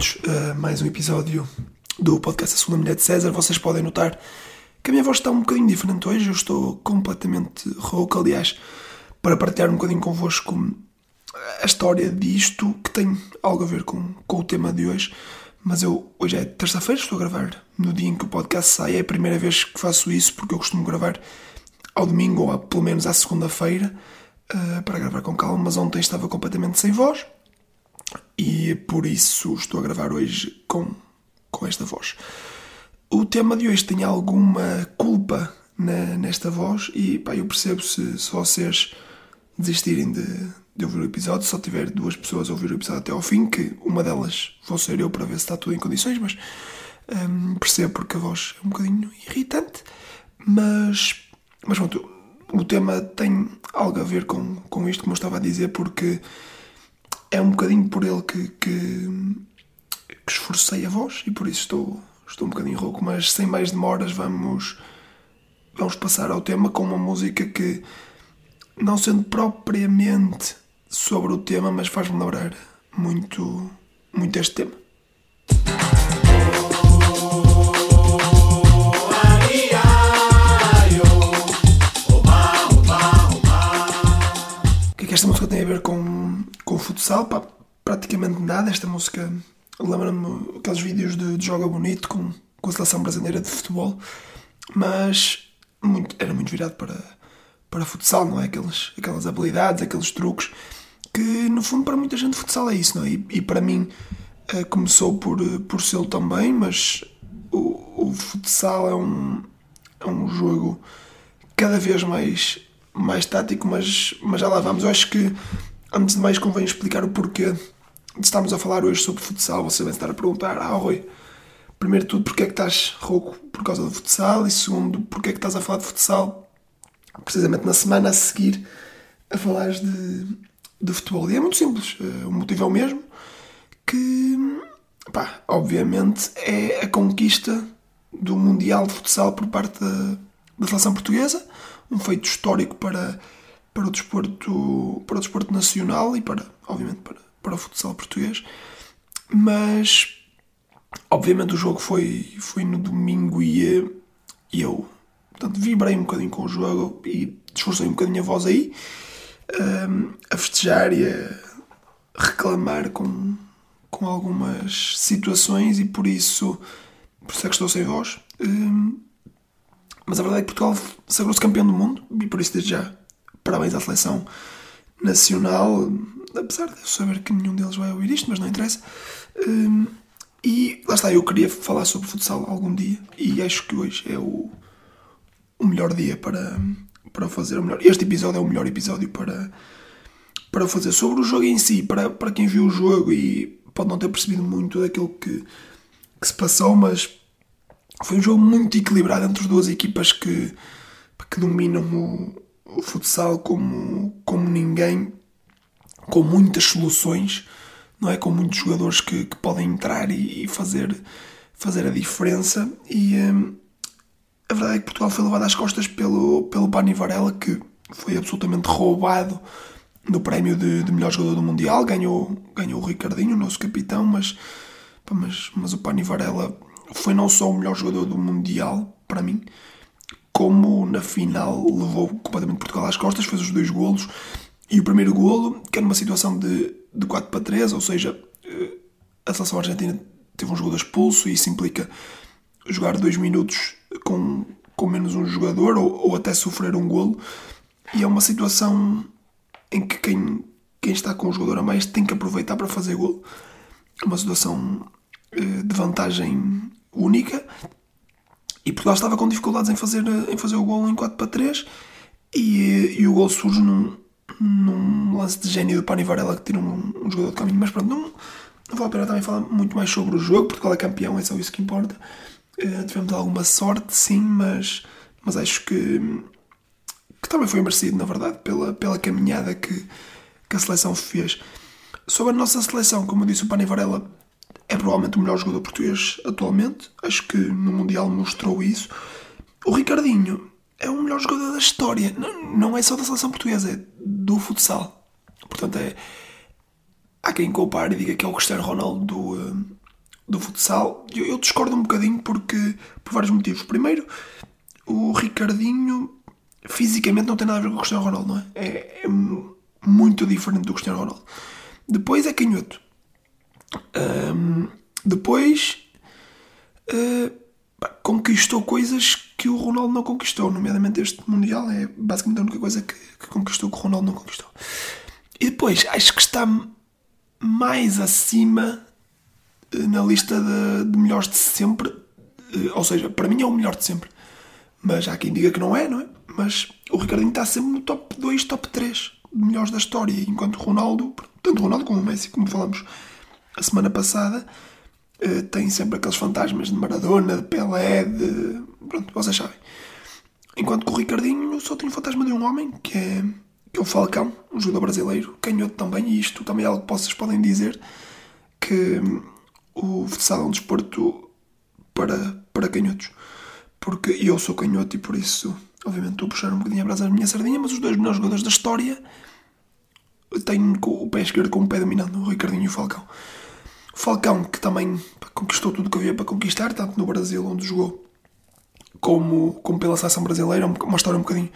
bem-vindos a mais um episódio do podcast A Segunda Mulher de César. Vocês podem notar que a minha voz está um bocadinho diferente hoje. Eu estou completamente rouco, aliás, para partilhar um bocadinho convosco a história disto, que tem algo a ver com, com o tema de hoje. Mas eu, hoje é terça-feira, estou a gravar no dia em que o podcast sai. É a primeira vez que faço isso, porque eu costumo gravar ao domingo ou pelo menos à segunda-feira, uh, para gravar com calma. Mas ontem estava completamente sem voz e por isso estou a gravar hoje com, com esta voz. O tema de hoje tem alguma culpa na, nesta voz e pá, eu percebo se, se vocês desistirem de, de ouvir o episódio, só tiver duas pessoas a ouvir o episódio até ao fim, que uma delas vou ser eu para ver se está tudo em condições, mas hum, percebo porque a voz é um bocadinho irritante, mas, mas pronto, o tema tem algo a ver com, com isto, como eu estava a dizer, porque é um bocadinho por ele que, que, que esforcei a voz e por isso estou, estou um bocadinho rouco, mas sem mais demoras vamos, vamos passar ao tema com uma música que, não sendo propriamente sobre o tema, mas faz-me lembrar muito, muito este tema. O que é que esta música tem a ver com com o futsal, pá, praticamente nada. Esta música lembra-me aqueles vídeos de, de joga bonito com, com a seleção brasileira de futebol, mas muito, era muito virado para, para futsal, não é? Aqueles, aquelas habilidades, aqueles truques que no fundo para muita gente futsal é isso, não é? E, e para mim uh, começou por, por ser também, mas o, o futsal é um, é um jogo cada vez mais, mais tático, mas, mas já lá vamos. Eu acho que Antes de mais, convém explicar o porquê de estarmos a falar hoje sobre futsal. Você vai estar a perguntar: Ah, Rui, primeiro de tudo, porquê é que estás rouco por causa do futsal? E segundo, porquê é que estás a falar de futsal precisamente na semana a seguir a falar de, de futebol? E é muito simples. Eh, o motivo é o mesmo: que, pá, obviamente, é a conquista do Mundial de Futsal por parte da, da seleção portuguesa. Um feito histórico para para o desporto, para o desporto nacional e para, obviamente, para, para o futsal português. Mas, obviamente, o jogo foi, foi no domingo e, e eu, portanto, vibrei um bocadinho com o jogo e esforcei um bocadinho a voz aí, um, a festejar e a reclamar com, com algumas situações e por isso, por isso é que estou sem voz. Um, mas a verdade é que Portugal sagrou-se campeão do mundo e por isso desde já parabéns à seleção nacional, apesar de eu saber que nenhum deles vai ouvir isto, mas não interessa. Um, e lá está, eu queria falar sobre futsal algum dia e acho que hoje é o, o melhor dia para, para fazer o melhor. Este episódio é o melhor episódio para, para fazer sobre o jogo em si, para, para quem viu o jogo e pode não ter percebido muito daquilo que, que se passou, mas foi um jogo muito equilibrado entre as duas equipas que, que dominam o, o futsal como, como ninguém, com muitas soluções, não é? Com muitos jogadores que, que podem entrar e, e, fazer, fazer a diferença. E hum, a verdade é que Portugal foi levado às costas pelo, pelo Pani Varela, que foi absolutamente roubado no prémio de, de, melhor jogador do Mundial. Ganhou, ganhou o Ricardinho, o nosso capitão, mas, mas, mas o Pani Varela foi não só o melhor jogador do Mundial, para mim, como na final levou completamente Portugal às costas, fez os dois golos. E o primeiro golo, que era numa situação de, de 4 para 3, ou seja, eh, a seleção argentina teve um jogador expulso e isso implica jogar dois minutos com, com menos um jogador ou, ou até sofrer um golo. E é uma situação em que quem, quem está com o jogador a mais tem que aproveitar para fazer golo. É uma situação eh, de vantagem única e Portugal estava com dificuldades em fazer, em fazer o gol em 4 para 3 e, e o gol surge num, num lance de gênio do Pani Varela que tira um, um jogador de caminho. Mas pronto, não, não vale a pena também falar muito mais sobre o jogo. Portugal é campeão, é só isso que importa. Uh, tivemos alguma sorte, sim, mas, mas acho que, que também foi merecido, na verdade, pela, pela caminhada que, que a seleção fez. Sobre a nossa seleção, como eu disse, o Pani Varela é provavelmente o melhor jogador português atualmente. Acho que no Mundial mostrou isso. O Ricardinho é o melhor jogador da história. Não, não é só da seleção portuguesa, é do futsal. Portanto, é. Há quem compare e diga que é o Cristiano Ronaldo do, eh, do futsal, eu, eu discordo um bocadinho porque, por vários motivos. Primeiro, o Ricardinho fisicamente não tem nada a ver com o Cristiano Ronaldo, não é? É, é muito diferente do Cristiano Ronaldo. Depois é canhoto. Um, depois uh, conquistou coisas que o Ronaldo não conquistou, nomeadamente este Mundial. É basicamente a única coisa que, que conquistou que o Ronaldo não conquistou. E depois acho que está mais acima uh, na lista de, de melhores de sempre. Uh, ou seja, para mim é o melhor de sempre. Mas há quem diga que não é, não é? Mas o Ricardinho está sempre no top 2, top 3 de melhores da história. Enquanto Ronaldo, tanto Ronaldo como o Messi, como falamos a semana passada, uh, tem sempre aqueles fantasmas de Maradona, de Pelé, de. Pronto, vocês sabem. Enquanto que o Ricardinho só tem o fantasma de um homem, que é, que é o Falcão, um jogador brasileiro, canhoto também, e isto também é algo que vocês podem dizer, que o futsal é um desporto para, para canhotos porque eu sou canhoto e por isso, obviamente, estou a puxar um bocadinho a brasa da minha sardinha, mas os dois melhores jogadores da história têm o pé esquerdo com o pé dominando, o Ricardinho e o Falcão. Falcão, que também conquistou tudo o que havia para conquistar, tanto no Brasil, onde jogou, como, como pela seleção brasileira, uma história um bocadinho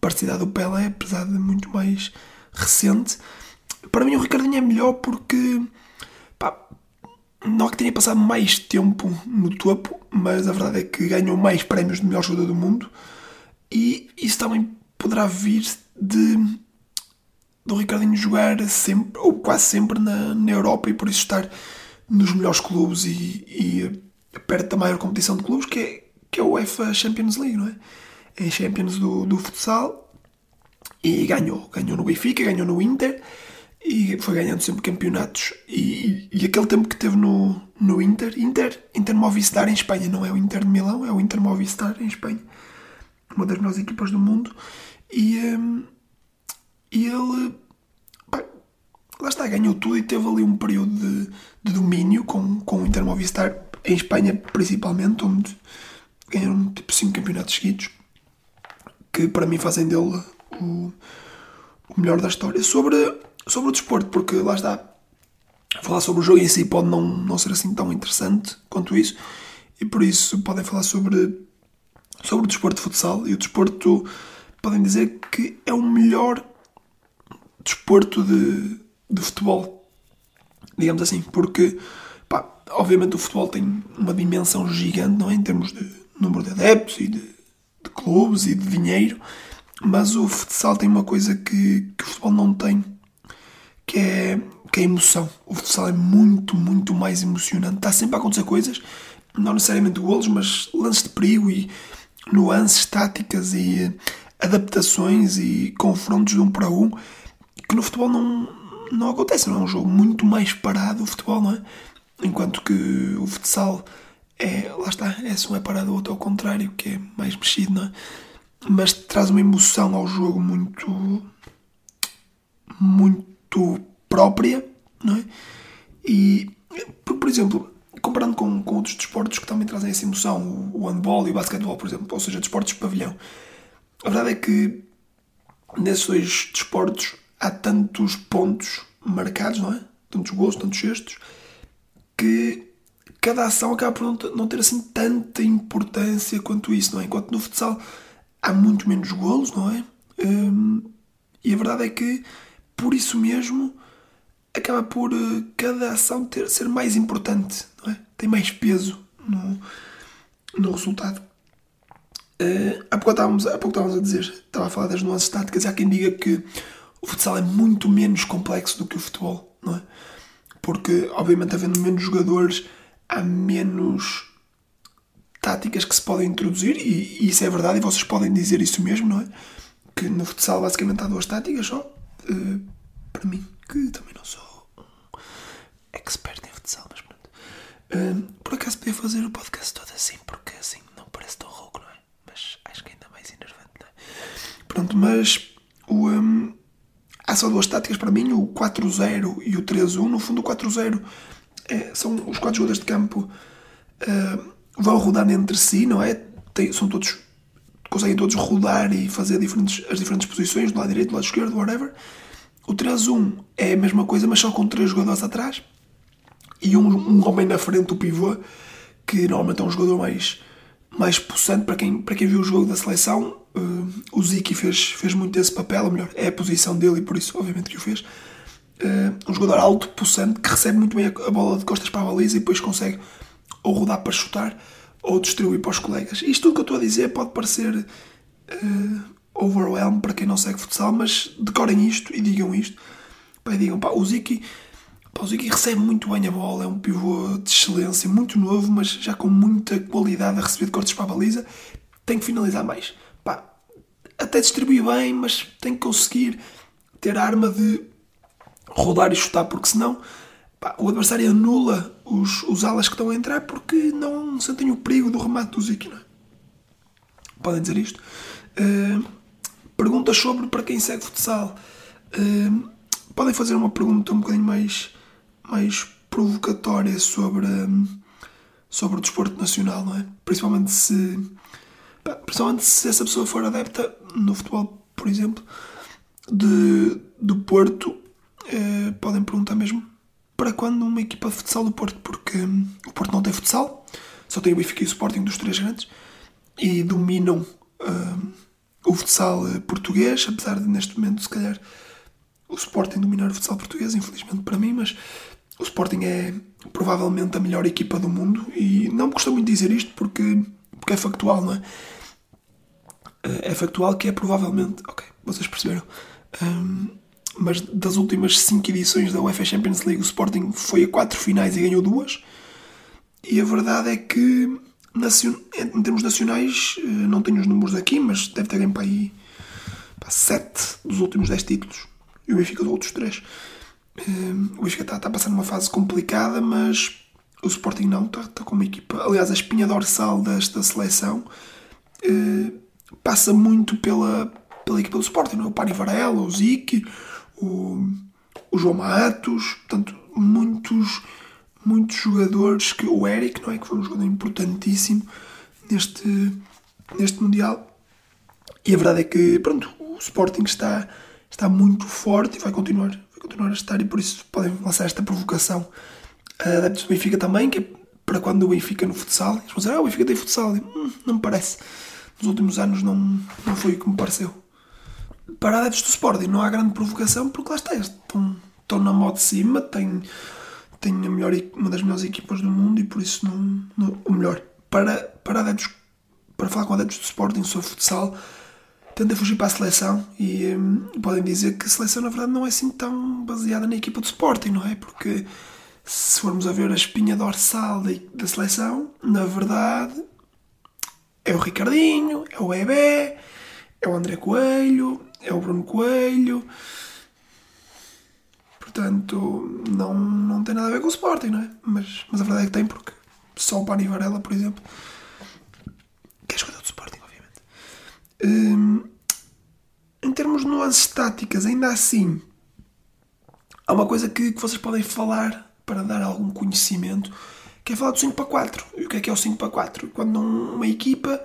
parecida do Pelé, apesar de muito mais recente. Para mim, o Ricardinho é melhor porque pá, não é que tenha passado mais tempo no topo, mas a verdade é que ganhou mais prémios de melhor jogador do mundo e isso também poderá vir de do Ricardinho jogar sempre, ou quase sempre na, na Europa e por isso estar nos melhores clubes e, e perto da maior competição de clubes que é, que é o UEFA Champions League, não é? É Champions do, do futsal e ganhou. Ganhou no Benfica, ganhou no Inter e foi ganhando sempre campeonatos. E, e, aquele tempo que teve no, no Inter, Inter, Inter Movistar em Espanha, não é o Inter de Milão, é o Inter Movistar em Espanha, uma das melhores equipas do mundo. E, um, e ele, pá, lá está, ganhou tudo e teve ali um período de, de domínio com, com o Inter Movistar em Espanha, principalmente, onde ganharam tipo 5 campeonatos seguidos, que para mim fazem dele o, o melhor da história. Sobre sobre o desporto, porque lá está, falar sobre o jogo em si pode não, não ser assim tão interessante quanto isso, e por isso podem falar sobre, sobre o desporto de futsal, e o desporto podem dizer que é o melhor desporto de, de futebol, digamos assim, porque pá, obviamente o futebol tem uma dimensão gigante, não é? Em termos de número de adeptos e de, de clubes e de dinheiro, mas o futsal tem uma coisa que, que o futebol não tem, que é, que é emoção. O futsal é muito, muito mais emocionante. Está sempre a acontecer coisas, não necessariamente golos, mas lances de perigo e nuances táticas e adaptações e confrontos de um para um que no futebol não, não acontece. Não é um jogo muito mais parado o futebol, não é? Enquanto que o futsal é, lá está, é um é parado, o outro ao contrário, que é mais mexido, não é? Mas traz uma emoção ao jogo muito. muito própria, não é? E, por, por exemplo, comparando com, com outros desportos que também trazem essa emoção, o handball e o basquetebol, por exemplo, ou seja, desportos de pavilhão, a verdade é que nesses dois desportos há tantos pontos marcados, não é? Tantos gols, tantos cestos, que cada ação acaba por não ter assim tanta importância quanto isso, não é? Enquanto no futsal há muito menos golos, não é? Hum, e a verdade é que por isso mesmo acaba por uh, cada ação ter, ser mais importante, não é? tem mais peso no, no resultado. Uh, há, pouco estávamos, há pouco estávamos a dizer, estava a falar das nuances táticas, há quem diga que o futsal é muito menos complexo do que o futebol, não é? Porque, obviamente, havendo menos jogadores, há menos táticas que se podem introduzir, e, e isso é verdade, e vocês podem dizer isso mesmo, não é? Que no futsal basicamente há duas táticas só, uh, para mim, que também não sou um expert em futsal, mas pronto. Uh, por acaso podia fazer o podcast todo assim, porque assim não parece tão rouco, não é? Mas acho que ainda mais enervante, não é? Pronto, mas o, um, há só duas táticas para mim, o 4-0 e o 3-1. No fundo, o 4-0 é, são os quatro jogadores de campo uh, vão rodar entre si, não é? Tem, são todos conseguem todos rodar e fazer diferentes, as diferentes posições, do lado direito, do lado esquerdo, whatever. O 3-1 é a mesma coisa, mas só com três jogadores atrás. e um, um homem na frente, o pivô, que normalmente é um jogador mais, mais possante para quem, para quem viu o jogo da seleção. Uh, o Ziki fez, fez muito esse papel, ou melhor, é a posição dele e por isso, obviamente, que o fez. Uh, um jogador alto, possante, que recebe muito bem a, bola de costas para a baliza e depois consegue ou rodar para chutar ou distribuir para os colegas. Isto tudo que eu estou a dizer pode parecer uh, overwhelm para quem não segue futsal, mas decorem isto e digam isto. Pá, digam, pá, o Ziki o Ziki recebe muito bem a bola, é um pivô de excelência, muito novo, mas já com muita qualidade a receber de cortes para a baliza. Tem que finalizar mais. Até distribui bem, mas tem que conseguir ter a arma de rodar e chutar, porque senão pá, o adversário anula os, os alas que estão a entrar porque não sentem o perigo do remate do Ziki. É? Podem dizer isto. Uh, perguntas sobre para quem segue futsal. Uh, podem fazer uma pergunta um bocadinho mais mais provocatória sobre, sobre o desporto nacional, não é? Principalmente se, principalmente se essa pessoa for adepta no futebol, por exemplo, de, do Porto, eh, podem perguntar mesmo para quando uma equipa de futsal do Porto, porque o Porto não tem futsal, só tem o Benfica e o Sporting dos três grandes, e dominam uh, o futsal português, apesar de neste momento, se calhar, o Sporting dominar o futsal português, infelizmente para mim, mas o Sporting é provavelmente a melhor equipa do mundo e não me custa muito dizer isto porque, porque é factual, não é? É factual que é provavelmente. Ok, vocês perceberam. Um, mas das últimas 5 edições da UEFA Champions League, o Sporting foi a 4 finais e ganhou duas. E a verdade é que, em termos nacionais, eh, não tenho os números aqui, mas deve ter ganho para aí 7 dos últimos 10 títulos. E o Benfica dos outros 3. Ehm, o Benfica está, está passando uma fase complicada, mas o Sporting não, está, está com uma equipa. Aliás, a espinha dorsal desta seleção uh, passa muito pela, pela equipa do Sporting, é? o Pani Varela, o Zic, o, o João Matos, portanto, muitos, muitos jogadores que o Eric, não é? que foi um jogador importantíssimo neste, neste Mundial. E a verdade é que pronto, o Sporting está, está muito forte e vai continuar continuar a estar e por isso podem lançar esta provocação adeptos do Benfica também, que é para quando o Benfica no futsal. Eles vão dizer, ah, o Benfica tem futsal. Hum, não me parece. Nos últimos anos não, não foi o que me pareceu. Para adeptos do Sporting não há grande provocação, porque lá está, estão, estão na moda de cima, têm, têm a melhor, uma das melhores equipas do mundo e por isso não, não o melhor. Para, para adeptos, para falar com adeptos do Sporting sobre futsal, tenta fugir para a seleção e hum, podem dizer que a seleção na verdade não é assim tão baseada na equipa do Sporting, não é? Porque se formos a ver a espinha dorsal da, seleção, na verdade é o Ricardinho, é o Ebé, é o André Coelho, é o Bruno Coelho. Portanto, não, não tem nada a ver com o Sporting, não é? Mas, mas a verdade é que tem, porque só o Pani Varela, por exemplo, que é jogador do Sporting, obviamente. Hum, em termos de nuances táticas, ainda assim, há uma coisa que, que vocês podem falar para dar algum conhecimento, que é falar do 5 para 4. E o que é que é o 5 para 4? Quando uma equipa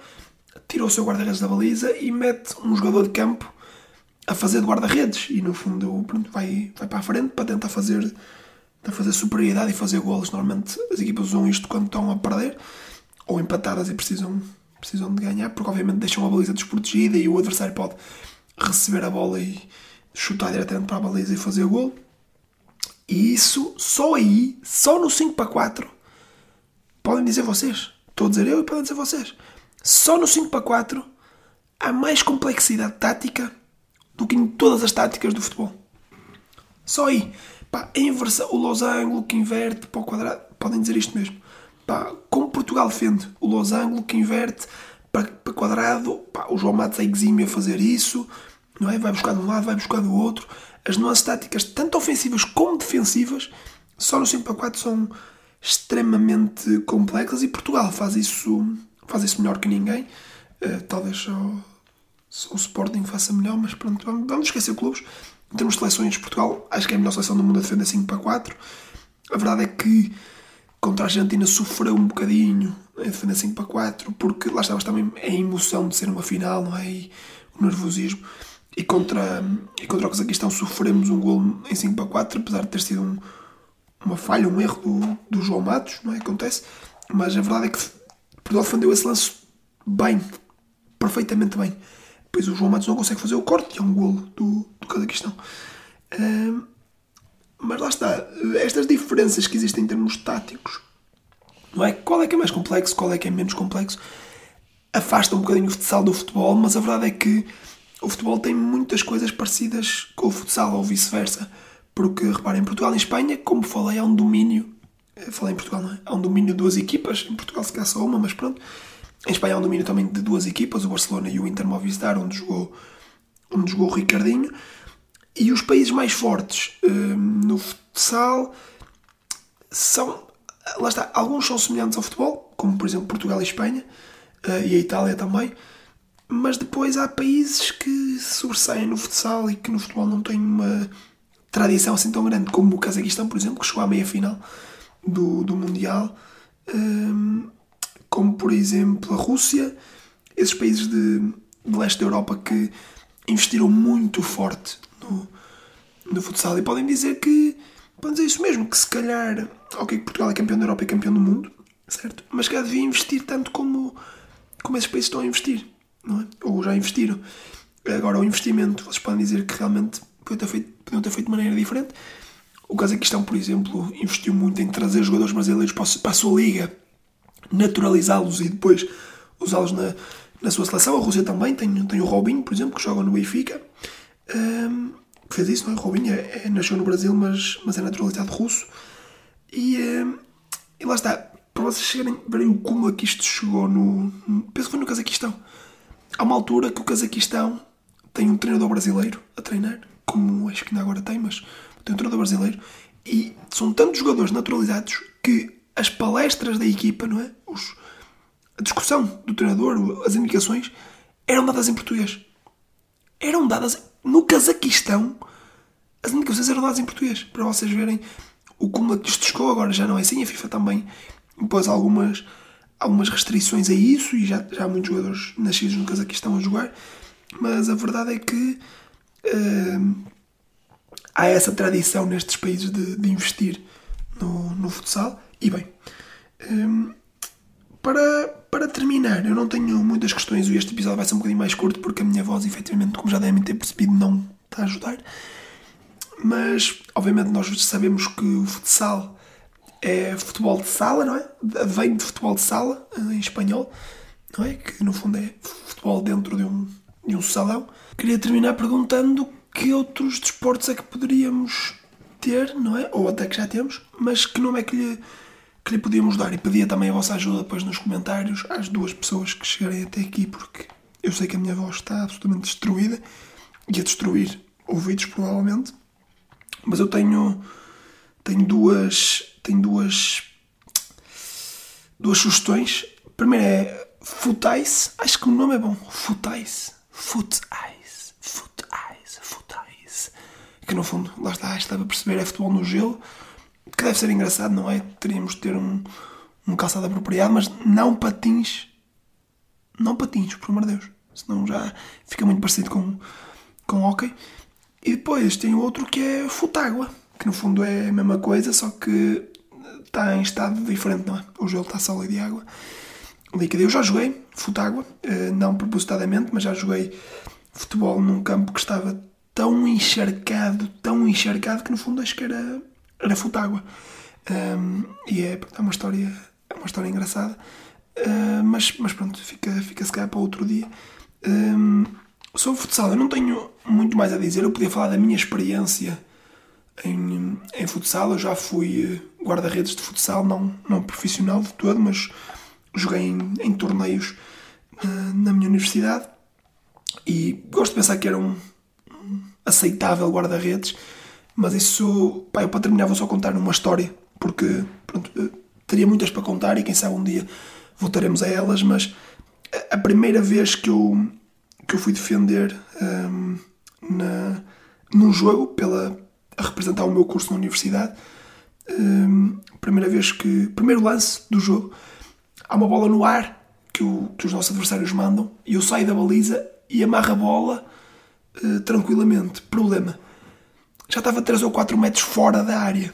tira o seu guarda-redes da baliza e mete um jogador de campo a fazer de guarda-redes e no fundo pronto, vai, vai para a frente para tentar fazer, tentar fazer superioridade e fazer golos. Normalmente as equipas usam isto quando estão a perder ou empatadas e precisam, precisam de ganhar, porque obviamente deixam a baliza desprotegida e o adversário pode receber a bola e chutar diretamente para a baliza e fazer o gol. E isso, só aí, só no 5 para 4, podem dizer vocês. Estou a dizer eu e podem dizer vocês. Só no 5 para 4 há mais complexidade tática do que em todas as táticas do futebol. Só aí. Pá, a inversão, o losango que inverte para o quadrado. Podem dizer isto mesmo. Pá, como Portugal defende o losango que inverte para, para quadrado, pá, o João Matos é exímio a fazer isso, não é? Vai buscar de um lado, vai buscar do outro. As nuances táticas, tanto ofensivas como defensivas, só no 5 para 4 são extremamente complexas e Portugal faz isso, faz isso melhor que ninguém. Uh, talvez só, só, o Sporting faça melhor, mas pronto, vamos, vamos esquecer clubes. Em termos de seleções, Portugal acho que é a melhor seleção do mundo a defender 5 para 4. A verdade é que contra a Argentina sofreu um bocadinho a defender 5 para 4, porque lá estava também a emoção de ser uma final, não é? E o nervosismo. E contra, e contra o Cazaquistão sofremos um gol em 5 para 4, apesar de ter sido um, uma falha, um erro do, do João Matos, não é? Acontece. Mas a verdade é que Portugal defendeu esse lance bem, perfeitamente bem. Depois o João Matos não consegue fazer o corte, e é um golo do, do Cazaquistão. Um, mas lá está, estas diferenças que existem em termos táticos, não é? Qual é que é mais complexo, qual é que é menos complexo, afasta um bocadinho o futsal do futebol, mas a verdade é que o futebol tem muitas coisas parecidas com o futsal ou vice-versa. Porque, reparem, em Portugal e Espanha, como falei, há um domínio. Eh, falei em Portugal, não é? Há um domínio de duas equipas. Em Portugal se calhar só uma, mas pronto. Em Espanha há um domínio também de duas equipas, o Barcelona e o Inter Movistar, onde jogou, onde jogou o Ricardinho. E os países mais fortes eh, no futsal são. Lá está, alguns são semelhantes ao futebol, como por exemplo Portugal e Espanha, eh, e a Itália também mas depois há países que sobressaem no futsal e que no futebol não têm uma tradição assim tão grande, como o Cazaquistão, por exemplo, que chegou à meia final do, do Mundial, um, como por exemplo a Rússia, esses países de, de leste da Europa que investiram muito forte no, no futsal. E podem dizer que podem dizer isso mesmo, que se calhar, ok, Portugal é campeão da Europa e campeão do mundo, certo? Mas que devia investir tanto como, como esses países estão a investir não é? Ou já investiram. Agora, o investimento, vocês podem dizer que realmente podiam ter feito, podiam ter feito de maneira diferente. O Cazaquistão, por exemplo, investiu muito em trazer jogadores brasileiros para a sua liga, naturalizá-los e depois usá-los na, na sua seleção. A Rússia também tem, tem o Robinho, por exemplo, que joga no Benfica. Um, fez isso, não é? O Robinho é, é, nasceu no Brasil, mas, mas é naturalizado russo. E, um, e lá está. Para vocês chegarem, verem o como é que isto chegou no. Penso que foi no Cazaquistão há uma altura que o Cazaquistão tem um treinador brasileiro a treinar, como acho que ainda agora tem, mas tem um treinador brasileiro, e são tantos jogadores naturalizados que as palestras da equipa, não é? Os, a discussão do treinador, as indicações, eram dadas em português. Eram dadas no Cazaquistão, as indicações eram dadas em português, para vocês verem o como isto chegou agora já não é assim, a FIFA também impôs algumas algumas restrições a isso e já, já há muitos jogadores nascidos no Cazaquistão a jogar, mas a verdade é que uh, há essa tradição nestes países de, de investir no, no, futsal. E bem, um, para, para terminar, eu não tenho muitas questões e este episódio vai ser um bocadinho mais curto porque a minha voz, efetivamente, como já devem ter percebido, não está a ajudar. Mas, obviamente, nós sabemos que o futsal é futebol de sala, não é? Vem de futebol de sala, em espanhol, não é? Que no fundo é futebol dentro de um, de um salão. Queria terminar perguntando que outros desportos é que poderíamos ter, não é? Ou até que já temos, mas que nome é que lhe, que lhe podíamos dar? E pedia também a vossa ajuda depois nos comentários às duas pessoas que chegarem até aqui, porque eu sei que a minha voz está absolutamente destruída e a destruir ouvidos, provavelmente. Mas eu tenho, tenho duas tem duas duas sugestões. A primeira é Futais, acho que o nome é bom. Futais, Futais, Futais, Futais. Que no fundo, lá está, estava a perceber, é futebol no gelo, que deve ser engraçado, não é? Teríamos de ter um, um calçado apropriado, mas não patins. Não patins, por amor de Deus. Senão já fica muito parecido com, com hockey. E depois tem outro que é futágua, que no fundo é a mesma coisa, só que está em estado diferente, não é? O gelo está sólido e água líquida. Eu já joguei futágua, eh, não propositadamente, mas já joguei futebol num campo que estava tão encharcado, tão encharcado, que no fundo acho que era, era futágua. Um, e é, é, uma história, é uma história engraçada. Uh, mas, mas pronto, fica, fica se calhar para outro dia. Um, sobre futsal, eu não tenho muito mais a dizer. Eu podia falar da minha experiência em, em futsal. Eu já fui eh, guarda-redes de futsal, não, não profissional de todo, mas joguei em, em torneios uh, na minha universidade e gosto de pensar que era um, aceitável guarda-redes, mas isso, pá, eu para terminar vou só contar uma história, porque pronto, eh, teria muitas para contar e quem sabe um dia voltaremos a elas, mas a primeira vez que eu, que eu fui defender um, na, num jogo pela, a representar o meu curso na universidade. Um, primeira vez que. Primeiro lance do jogo, há uma bola no ar que, o, que os nossos adversários mandam e eu saio da baliza e amarro a bola uh, tranquilamente. Problema. Já estava 3 ou 4 metros fora da área.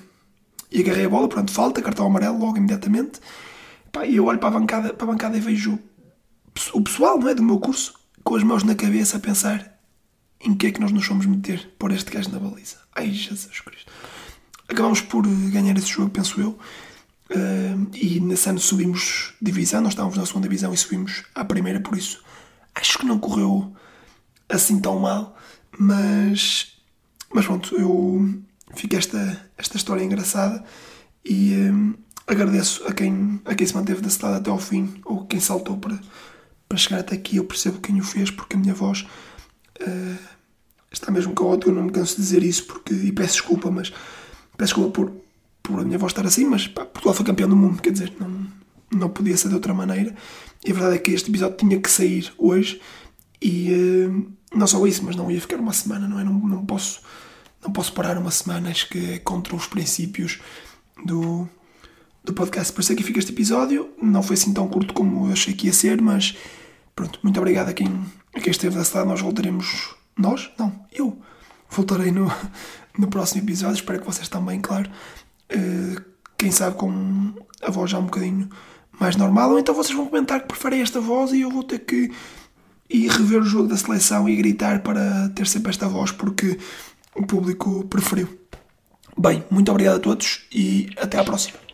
e agarrei a bola, pronto, falta, cartão amarelo logo imediatamente. Pá, e eu olho para a bancada, para a bancada e vejo o pessoal, não é, do meu curso, com as mãos na cabeça a pensar em que é que nós nos fomos meter por este gajo na baliza. Ai, Jesus Cristo. Acabámos por ganhar esse jogo, penso eu. Uh, e nesse ano subimos divisão, nós estávamos na segunda divisão e subimos à primeira, por isso acho que não correu assim tão mal, mas, mas pronto, eu fico esta, esta história engraçada e agradeço a quem, a quem se manteve desse lado até ao fim, ou quem saltou para, para chegar até aqui. Eu percebo quem o fez, porque a minha voz uh, está mesmo caótica. Eu não me canso de dizer isso, porque, e peço desculpa, mas peço desculpa por, por a minha voz estar assim. Mas pá, Portugal foi campeão do mundo, quer dizer, não, não podia ser de outra maneira. E a verdade é que este episódio tinha que sair hoje, e uh, não só isso, mas não ia ficar uma semana, não é? Não, não posso não posso parar uma semana, acho que é contra os princípios do, do podcast. Por isso é que fica este episódio. Não foi assim tão curto como eu achei que ia ser, mas pronto, muito obrigado a quem, a quem esteve desse lado. Nós voltaremos. Nós? Não, eu voltarei no, no próximo episódio. Espero que vocês também, claro. Uh, quem sabe com a voz já um bocadinho mais normal. Ou então vocês vão comentar que preferem esta voz e eu vou ter que ir rever o jogo da seleção e gritar para ter sempre esta voz, porque o público preferiu. Bem, muito obrigado a todos e até à próxima.